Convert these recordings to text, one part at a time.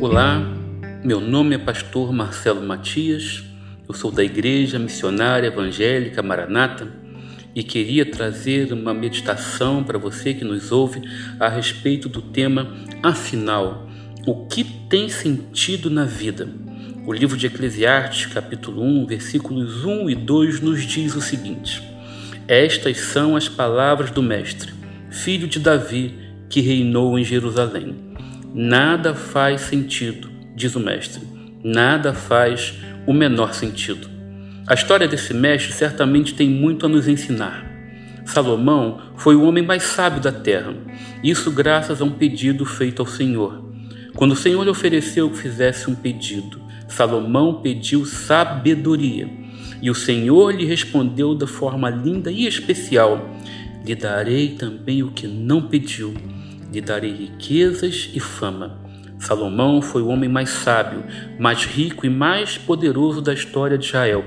Olá, meu nome é Pastor Marcelo Matias, eu sou da Igreja Missionária Evangélica Maranata e queria trazer uma meditação para você que nos ouve a respeito do tema Afinal, o que tem sentido na vida? O livro de Eclesiastes, capítulo 1, versículos 1 e 2, nos diz o seguinte: Estas são as palavras do Mestre, filho de Davi, que reinou em Jerusalém. Nada faz sentido, diz o mestre. Nada faz o menor sentido. A história desse mestre certamente tem muito a nos ensinar. Salomão foi o homem mais sábio da terra, isso graças a um pedido feito ao Senhor. Quando o Senhor lhe ofereceu que fizesse um pedido, Salomão pediu sabedoria. E o Senhor lhe respondeu da forma linda e especial: Lhe darei também o que não pediu lhe darei riquezas e fama. Salomão foi o homem mais sábio, mais rico e mais poderoso da história de Israel.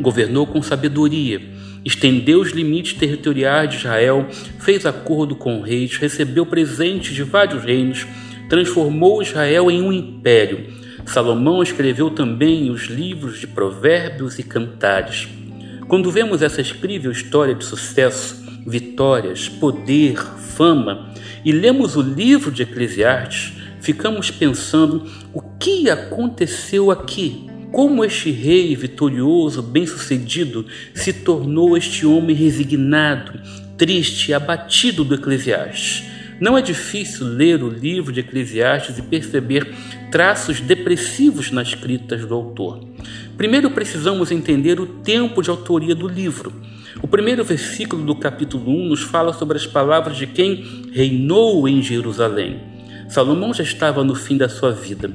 Governou com sabedoria, estendeu os limites territoriais de Israel, fez acordo com reis, recebeu presentes de vários reinos, transformou Israel em um império. Salomão escreveu também os livros de Provérbios e Cantares. Quando vemos essa incrível história de sucesso, vitórias, poder, fama, e lemos o livro de Eclesiastes, ficamos pensando o que aconteceu aqui. Como este rei vitorioso, bem-sucedido, se tornou este homem resignado, triste abatido do Eclesiastes. Não é difícil ler o livro de Eclesiastes e perceber traços depressivos nas escritas do autor. Primeiro precisamos entender o tempo de autoria do livro. O primeiro versículo do capítulo 1 nos fala sobre as palavras de quem reinou em Jerusalém. Salomão já estava no fim da sua vida.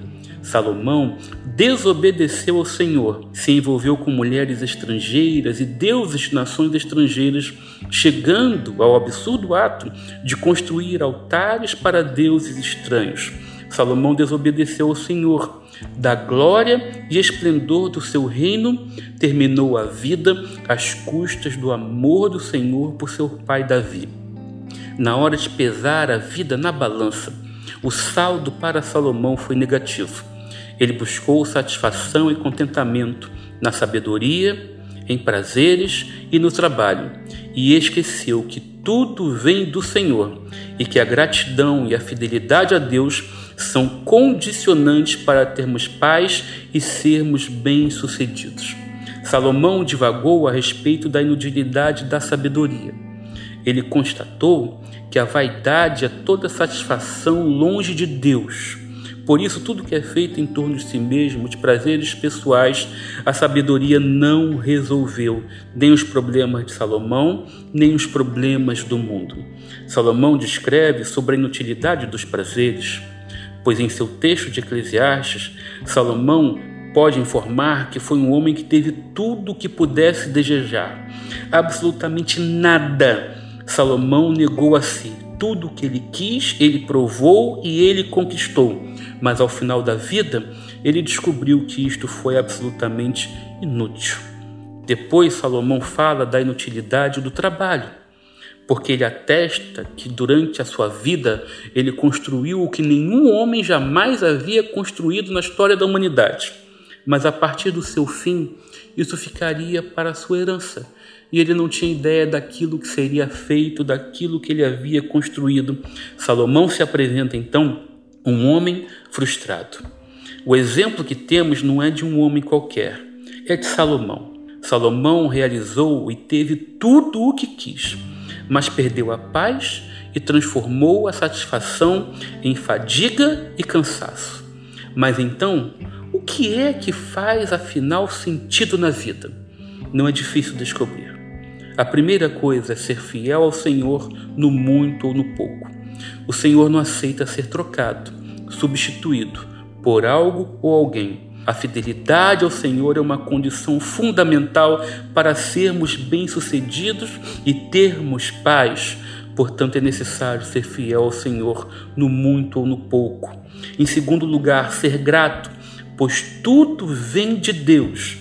Salomão desobedeceu ao Senhor, se envolveu com mulheres estrangeiras e deuses de nações estrangeiras, chegando ao absurdo ato de construir altares para deuses estranhos. Salomão desobedeceu ao Senhor. Da glória e esplendor do seu reino, terminou a vida às custas do amor do Senhor por seu pai Davi. Na hora de pesar a vida na balança, o saldo para Salomão foi negativo. Ele buscou satisfação e contentamento na sabedoria, em prazeres e no trabalho, e esqueceu que tudo vem do Senhor e que a gratidão e a fidelidade a Deus são condicionantes para termos paz e sermos bem-sucedidos. Salomão divagou a respeito da inutilidade da sabedoria. Ele constatou que a vaidade é toda satisfação longe de Deus. Por isso, tudo que é feito em torno de si mesmo, de prazeres pessoais, a sabedoria não resolveu nem os problemas de Salomão, nem os problemas do mundo. Salomão descreve sobre a inutilidade dos prazeres pois em seu texto de Eclesiastes, Salomão pode informar que foi um homem que teve tudo o que pudesse desejar, absolutamente nada. Salomão negou a si. Tudo o que ele quis, ele provou e ele conquistou. Mas ao final da vida, ele descobriu que isto foi absolutamente inútil. Depois, Salomão fala da inutilidade do trabalho porque ele atesta que durante a sua vida ele construiu o que nenhum homem jamais havia construído na história da humanidade. Mas a partir do seu fim, isso ficaria para a sua herança. E ele não tinha ideia daquilo que seria feito, daquilo que ele havia construído. Salomão se apresenta então um homem frustrado. O exemplo que temos não é de um homem qualquer, é de Salomão. Salomão realizou e teve tudo o que quis mas perdeu a paz e transformou a satisfação em fadiga e cansaço. Mas então, que é que faz afinal sentido na vida? Não é difícil descobrir. A primeira coisa é ser fiel ao Senhor no muito ou no pouco. O Senhor não aceita ser trocado, substituído por algo ou alguém a fidelidade ao Senhor é uma condição fundamental para sermos bem-sucedidos e termos paz. Portanto, é necessário ser fiel ao Senhor no muito ou no pouco. Em segundo lugar, ser grato, pois tudo vem de Deus.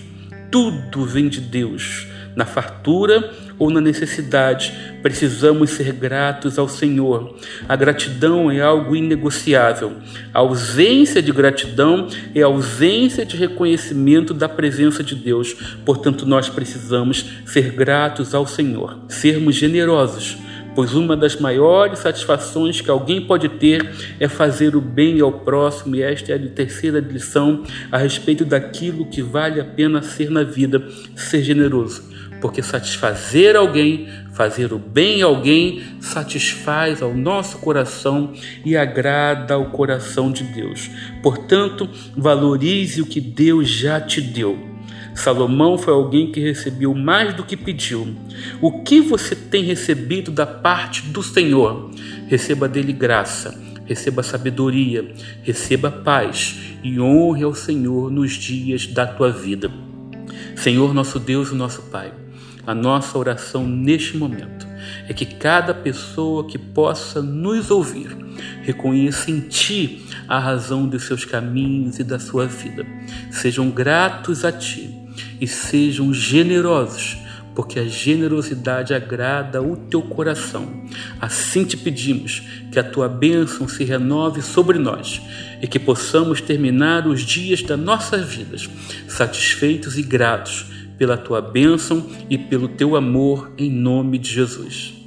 Tudo vem de Deus, na fartura ou na necessidade, precisamos ser gratos ao Senhor. A gratidão é algo inegociável. A ausência de gratidão é ausência de reconhecimento da presença de Deus. Portanto, nós precisamos ser gratos ao Senhor, sermos generosos pois uma das maiores satisfações que alguém pode ter é fazer o bem ao próximo, e esta é a terceira lição a respeito daquilo que vale a pena ser na vida, ser generoso. Porque satisfazer alguém, fazer o bem a alguém, satisfaz ao nosso coração e agrada ao coração de Deus. Portanto, valorize o que Deus já te deu. Salomão foi alguém que recebeu mais do que pediu. O que você tem recebido da parte do Senhor? Receba dele graça, receba sabedoria, receba paz e honre ao Senhor nos dias da tua vida. Senhor, nosso Deus e nosso Pai, a nossa oração neste momento é que cada pessoa que possa nos ouvir reconheça em Ti a razão dos seus caminhos e da sua vida. Sejam gratos a Ti e sejam generosos, porque a generosidade agrada o teu coração. Assim te pedimos que a tua bênção se renove sobre nós e que possamos terminar os dias das nossas vidas satisfeitos e gratos pela tua bênção e pelo teu amor, em nome de Jesus.